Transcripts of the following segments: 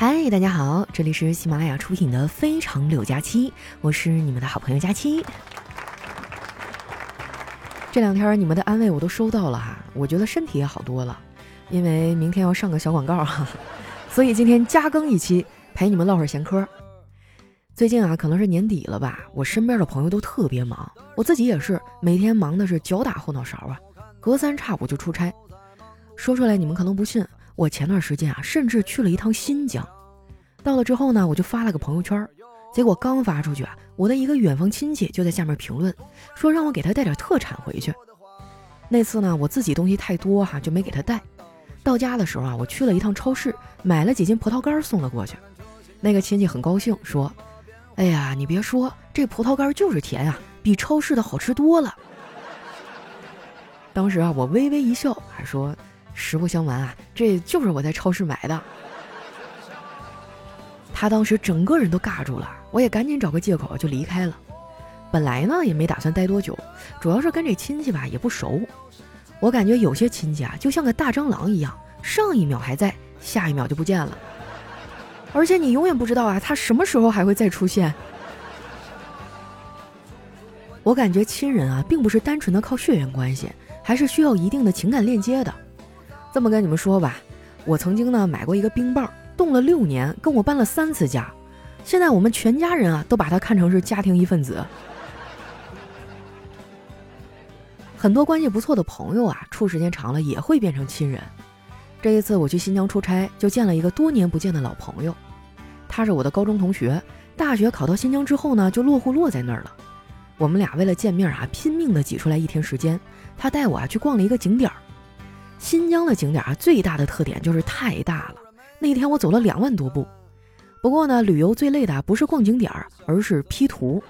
嗨，大家好，这里是喜马拉雅出品的《非常柳佳期》，我是你们的好朋友佳期。这两天你们的安慰我都收到了哈，我觉得身体也好多了，因为明天要上个小广告哈，所以今天加更一期陪你们唠会儿闲嗑。最近啊，可能是年底了吧，我身边的朋友都特别忙，我自己也是每天忙的是脚打后脑勺啊，隔三差五就出差。说出来你们可能不信。我前段时间啊，甚至去了一趟新疆，到了之后呢，我就发了个朋友圈，结果刚发出去啊，我的一个远房亲戚就在下面评论，说让我给他带点特产回去。那次呢，我自己东西太多哈，就没给他带。到家的时候啊，我去了一趟超市，买了几斤葡萄干送了过去。那个亲戚很高兴，说：“哎呀，你别说，这葡萄干就是甜啊，比超市的好吃多了。”当时啊，我微微一笑，还说。实不相瞒啊，这就是我在超市买的。他当时整个人都尬住了，我也赶紧找个借口就离开了。本来呢也没打算待多久，主要是跟这亲戚吧也不熟。我感觉有些亲戚啊就像个大蟑螂一样，上一秒还在，下一秒就不见了。而且你永远不知道啊他什么时候还会再出现。我感觉亲人啊并不是单纯的靠血缘关系，还是需要一定的情感链接的。这么跟你们说吧，我曾经呢买过一个冰棒，冻了六年，跟我搬了三次家，现在我们全家人啊都把它看成是家庭一份子。很多关系不错的朋友啊，处时间长了也会变成亲人。这一次我去新疆出差，就见了一个多年不见的老朋友，他是我的高中同学，大学考到新疆之后呢，就落户落在那儿了。我们俩为了见面啊，拼命的挤出来一天时间，他带我啊去逛了一个景点儿。新疆的景点啊，最大的特点就是太大了。那天我走了两万多步。不过呢，旅游最累的不是逛景点儿，而是 P 图。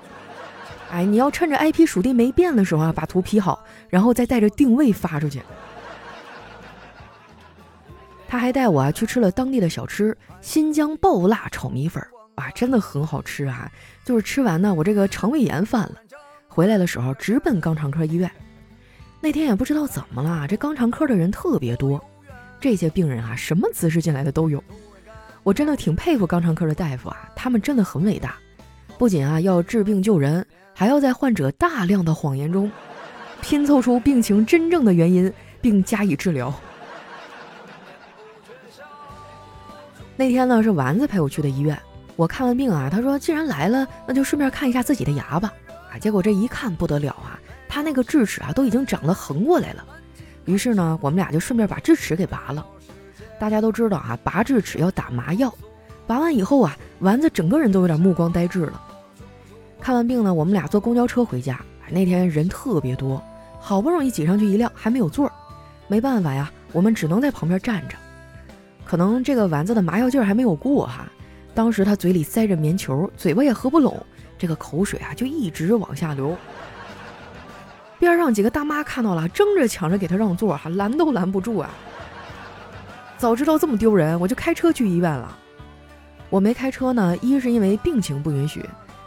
哎，你要趁着 IP 属地没变的时候啊，把图 P 好，然后再带着定位发出去。他还带我啊去吃了当地的小吃——新疆爆辣炒米粉，哇，真的很好吃啊！就是吃完呢，我这个肠胃炎犯了，回来的时候直奔肛肠科医院。那天也不知道怎么了，这肛肠科的人特别多，这些病人啊，什么姿势进来的都有。我真的挺佩服肛肠科的大夫啊，他们真的很伟大，不仅啊要治病救人，还要在患者大量的谎言中，拼凑出病情真正的原因，并加以治疗。那天呢是丸子陪我去的医院，我看完病啊，他说既然来了，那就顺便看一下自己的牙吧。啊，结果这一看不得了啊！他那个智齿啊，都已经长得横过来了。于是呢，我们俩就顺便把智齿给拔了。大家都知道啊，拔智齿要打麻药。拔完以后啊，丸子整个人都有点目光呆滞了。看完病呢，我们俩坐公交车回家。那天人特别多，好不容易挤上去一辆，还没有座儿。没办法呀，我们只能在旁边站着。可能这个丸子的麻药劲儿还没有过哈，当时他嘴里塞着棉球，嘴巴也合不拢，这个口水啊就一直往下流。边上几个大妈看到了，争着抢着给他让座，哈，拦都拦不住啊！早知道这么丢人，我就开车去医院了。我没开车呢，一是因为病情不允许，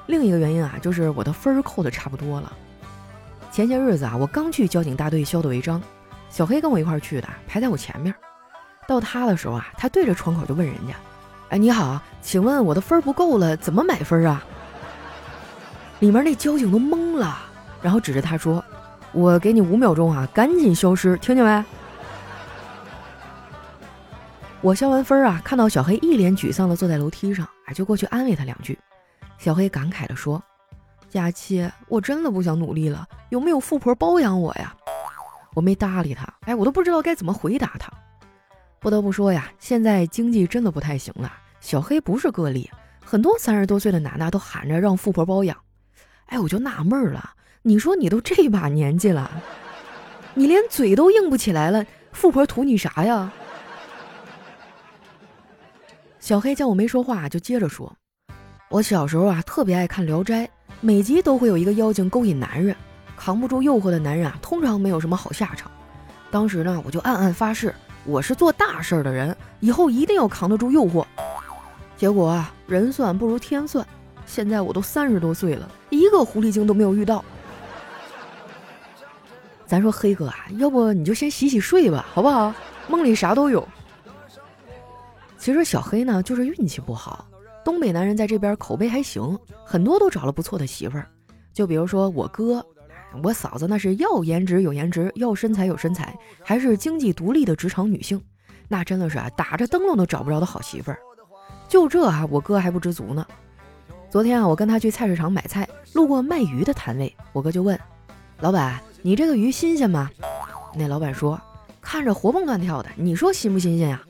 另一个原因啊，就是我的分儿扣的差不多了。前些日子啊，我刚去交警大队消的违章，小黑跟我一块儿去的，排在我前面。到他的时候啊，他对着窗口就问人家：“哎，你好，请问我的分儿不够了，怎么买分啊？”里面那交警都懵了，然后指着他说。我给你五秒钟啊，赶紧消失，听见没？我消完分啊，看到小黑一脸沮丧的坐在楼梯上，哎，就过去安慰他两句。小黑感慨的说：“佳期，我真的不想努力了，有没有富婆包养我呀？”我没搭理他，哎，我都不知道该怎么回答他。不得不说呀，现在经济真的不太行了。小黑不是个例，很多三十多岁的男的都喊着让富婆包养。哎，我就纳闷了。你说你都这把年纪了，你连嘴都硬不起来了，富婆图你啥呀？小黑见我没说话，就接着说：“我小时候啊，特别爱看《聊斋》，每集都会有一个妖精勾引男人，扛不住诱惑的男人啊，通常没有什么好下场。当时呢，我就暗暗发誓，我是做大事的人，以后一定要扛得住诱惑。结果啊，人算不如天算，现在我都三十多岁了，一个狐狸精都没有遇到。”咱说黑哥啊，要不你就先洗洗睡吧，好不好？梦里啥都有。其实小黑呢就是运气不好，东北男人在这边口碑还行，很多都找了不错的媳妇儿。就比如说我哥，我嫂子那是要颜值有颜值，要身材有身材，还是经济独立的职场女性，那真的是啊打着灯笼都找不着的好媳妇儿。就这啊，我哥还不知足呢。昨天啊，我跟他去菜市场买菜，路过卖鱼的摊位，我哥就问老板：“你这个鱼新鲜吗？”那老板说：“看着活蹦乱跳的，你说新不新鲜呀？”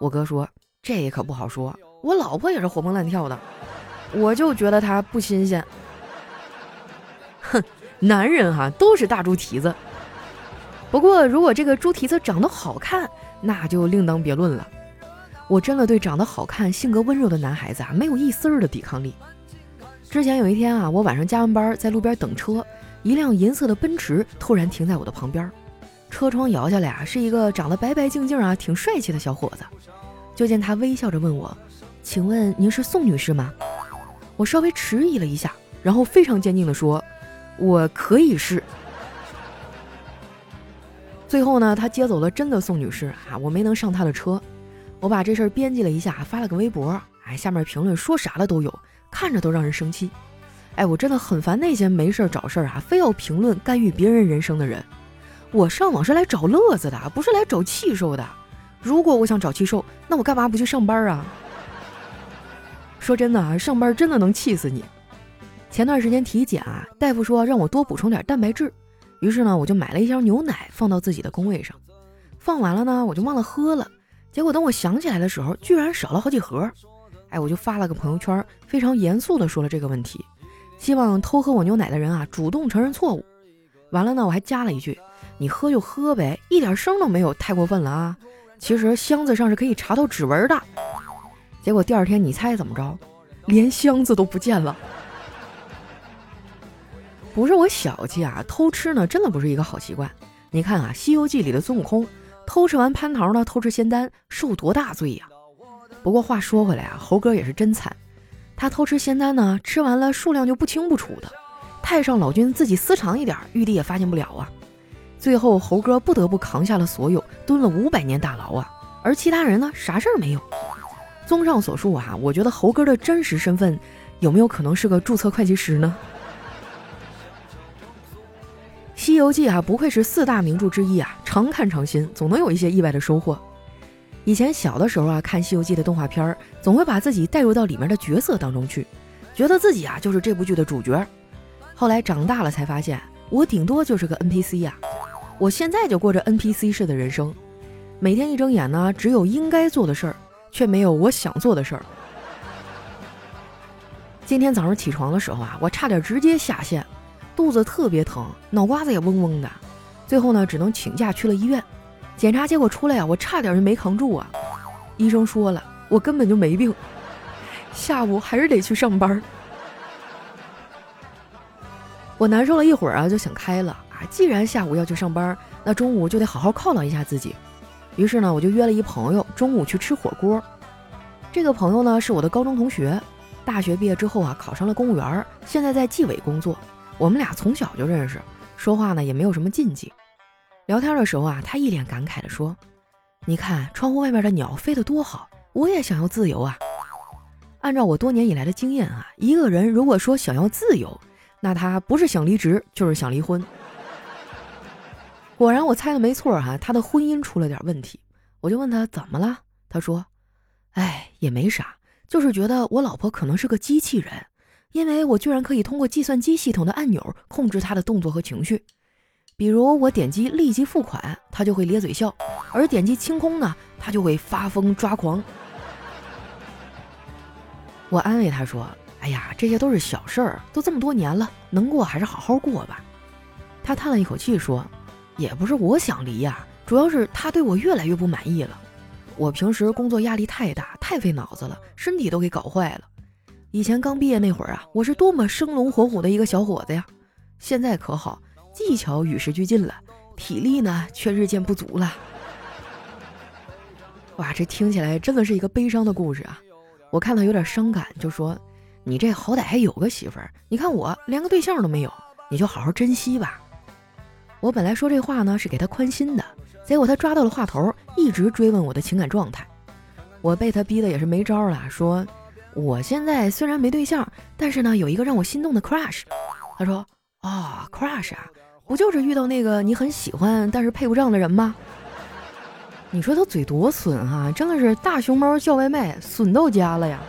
我哥说：“这可不好说，我老婆也是活蹦乱跳的，我就觉得它不新鲜。”哼，男人哈都是大猪蹄子。不过如果这个猪蹄子长得好看，那就另当别论了。我真的对长得好看、性格温柔的男孩子啊，没有一丝儿的抵抗力。之前有一天啊，我晚上加完班在路边等车，一辆银色的奔驰突然停在我的旁边。车窗摇下来啊，是一个长得白白净净啊、挺帅气的小伙子。就见他微笑着问我：“请问您是宋女士吗？”我稍微迟疑了一下，然后非常坚定地说：“我可以是。”最后呢，他接走了真的宋女士啊，我没能上他的车。我把这事儿编辑了一下，发了个微博，哎，下面评论说啥的都有，看着都让人生气。哎，我真的很烦那些没事找事儿啊，非要评论干预别人人生的人。我上网是来找乐子的，不是来找气受的。如果我想找气受，那我干嘛不去上班啊？说真的啊，上班真的能气死你。前段时间体检啊，大夫说让我多补充点蛋白质，于是呢，我就买了一箱牛奶放到自己的工位上。放完了呢，我就忘了喝了。结果等我想起来的时候，居然少了好几盒。哎，我就发了个朋友圈，非常严肃地说了这个问题，希望偷喝我牛奶的人啊主动承认错误。完了呢，我还加了一句。你喝就喝呗，一点声都没有，太过分了啊！其实箱子上是可以查到指纹的。结果第二天，你猜怎么着？连箱子都不见了。不是我小气啊，偷吃呢，真的不是一个好习惯。你看啊，《西游记》里的孙悟空偷吃完蟠桃呢，偷吃仙丹，受多大罪呀！不过话说回来啊，猴哥也是真惨，他偷吃仙丹呢，吃完了数量就不清不楚的，太上老君自己私藏一点，玉帝也发现不了啊。最后，猴哥不得不扛下了所有，蹲了五百年大牢啊！而其他人呢，啥事儿没有。综上所述啊，我觉得猴哥的真实身份有没有可能是个注册会计师呢？《西游记》啊，不愧是四大名著之一啊，常看常新，总能有一些意外的收获。以前小的时候啊，看《西游记》的动画片儿，总会把自己带入到里面的角色当中去，觉得自己啊就是这部剧的主角。后来长大了才发现，我顶多就是个 NPC 呀。我现在就过着 NPC 式的人生，每天一睁眼呢，只有应该做的事儿，却没有我想做的事儿。今天早上起床的时候啊，我差点直接下线，肚子特别疼，脑瓜子也嗡嗡的，最后呢，只能请假去了医院。检查结果出来啊，我差点就没扛住啊。医生说了，我根本就没病，下午还是得去上班。我难受了一会儿啊，就想开了啊。既然下午要去上班，那中午就得好好犒劳一下自己。于是呢，我就约了一朋友中午去吃火锅。这个朋友呢是我的高中同学，大学毕业之后啊考上了公务员，现在在纪委工作。我们俩从小就认识，说话呢也没有什么禁忌。聊天的时候啊，他一脸感慨地说：“你看窗户外面的鸟飞得多好，我也想要自由啊。”按照我多年以来的经验啊，一个人如果说想要自由，那他不是想离职就是想离婚。果然我猜的没错哈，他的婚姻出了点问题。我就问他怎么了，他说：“哎，也没啥，就是觉得我老婆可能是个机器人，因为我居然可以通过计算机系统的按钮控制她的动作和情绪。比如我点击立即付款，他就会咧嘴笑；而点击清空呢，他就会发疯抓狂。”我安慰他说：“哎呀，这些都是小事儿，都这么多年了，能过还是好好过吧。”他叹了一口气说。也不是我想离呀，主要是他对我越来越不满意了。我平时工作压力太大，太费脑子了，身体都给搞坏了。以前刚毕业那会儿啊，我是多么生龙活虎的一个小伙子呀！现在可好，技巧与时俱进了，体力呢却日渐不足了。哇，这听起来真的是一个悲伤的故事啊！我看到有点伤感，就说：“你这好歹还有个媳妇儿，你看我连个对象都没有，你就好好珍惜吧。”我本来说这话呢是给他宽心的，结果他抓到了话头，一直追问我的情感状态。我被他逼得也是没招了，说我现在虽然没对象，但是呢有一个让我心动的 crush。他说啊，crush 啊，不就是遇到那个你很喜欢但是配不上的人吗？你说他嘴多损哈，真的是大熊猫叫外卖，损到家了呀！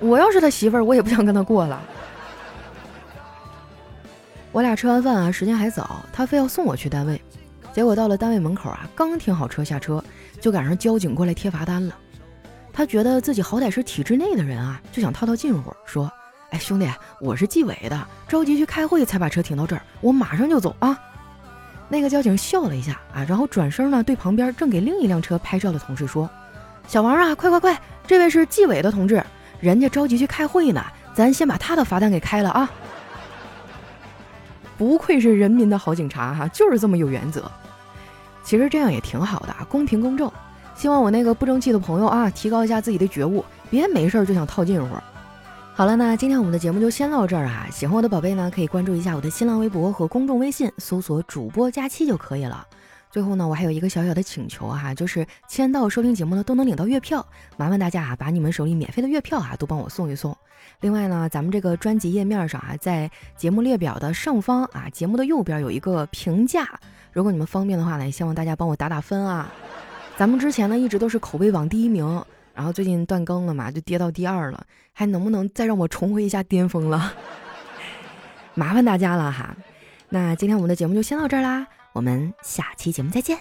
我要是他媳妇儿，我也不想跟他过了。我俩吃完饭啊，时间还早，他非要送我去单位。结果到了单位门口啊，刚停好车下车，就赶上交警过来贴罚单了。他觉得自己好歹是体制内的人啊，就想套套近乎，说：“哎，兄弟，我是纪委的，着急去开会才把车停到这儿，我马上就走啊。”那个交警笑了一下啊，然后转身呢，对旁边正给另一辆车拍照的同事说：“小王啊，快快快，这位是纪委的同志，人家着急去开会呢，咱先把他的罚单给开了啊。”不愧是人民的好警察哈，就是这么有原则。其实这样也挺好的啊，公平公正。希望我那个不争气的朋友啊，提高一下自己的觉悟，别没事就想套近乎。好了，那今天我们的节目就先到这儿啊。喜欢我的宝贝呢，可以关注一下我的新浪微博和公众微信，搜索“主播佳期”就可以了。最后呢，我还有一个小小的请求哈，就是签到收听节目呢都能领到月票，麻烦大家啊，把你们手里免费的月票啊都帮我送一送。另外呢，咱们这个专辑页面上啊，在节目列表的上方啊，节目的右边有一个评价，如果你们方便的话呢，也希望大家帮我打打分啊。咱们之前呢一直都是口碑榜第一名，然后最近断更了嘛，就跌到第二了，还能不能再让我重回一下巅峰了？麻烦大家了哈。那今天我们的节目就先到这儿啦。我们下期节目再见。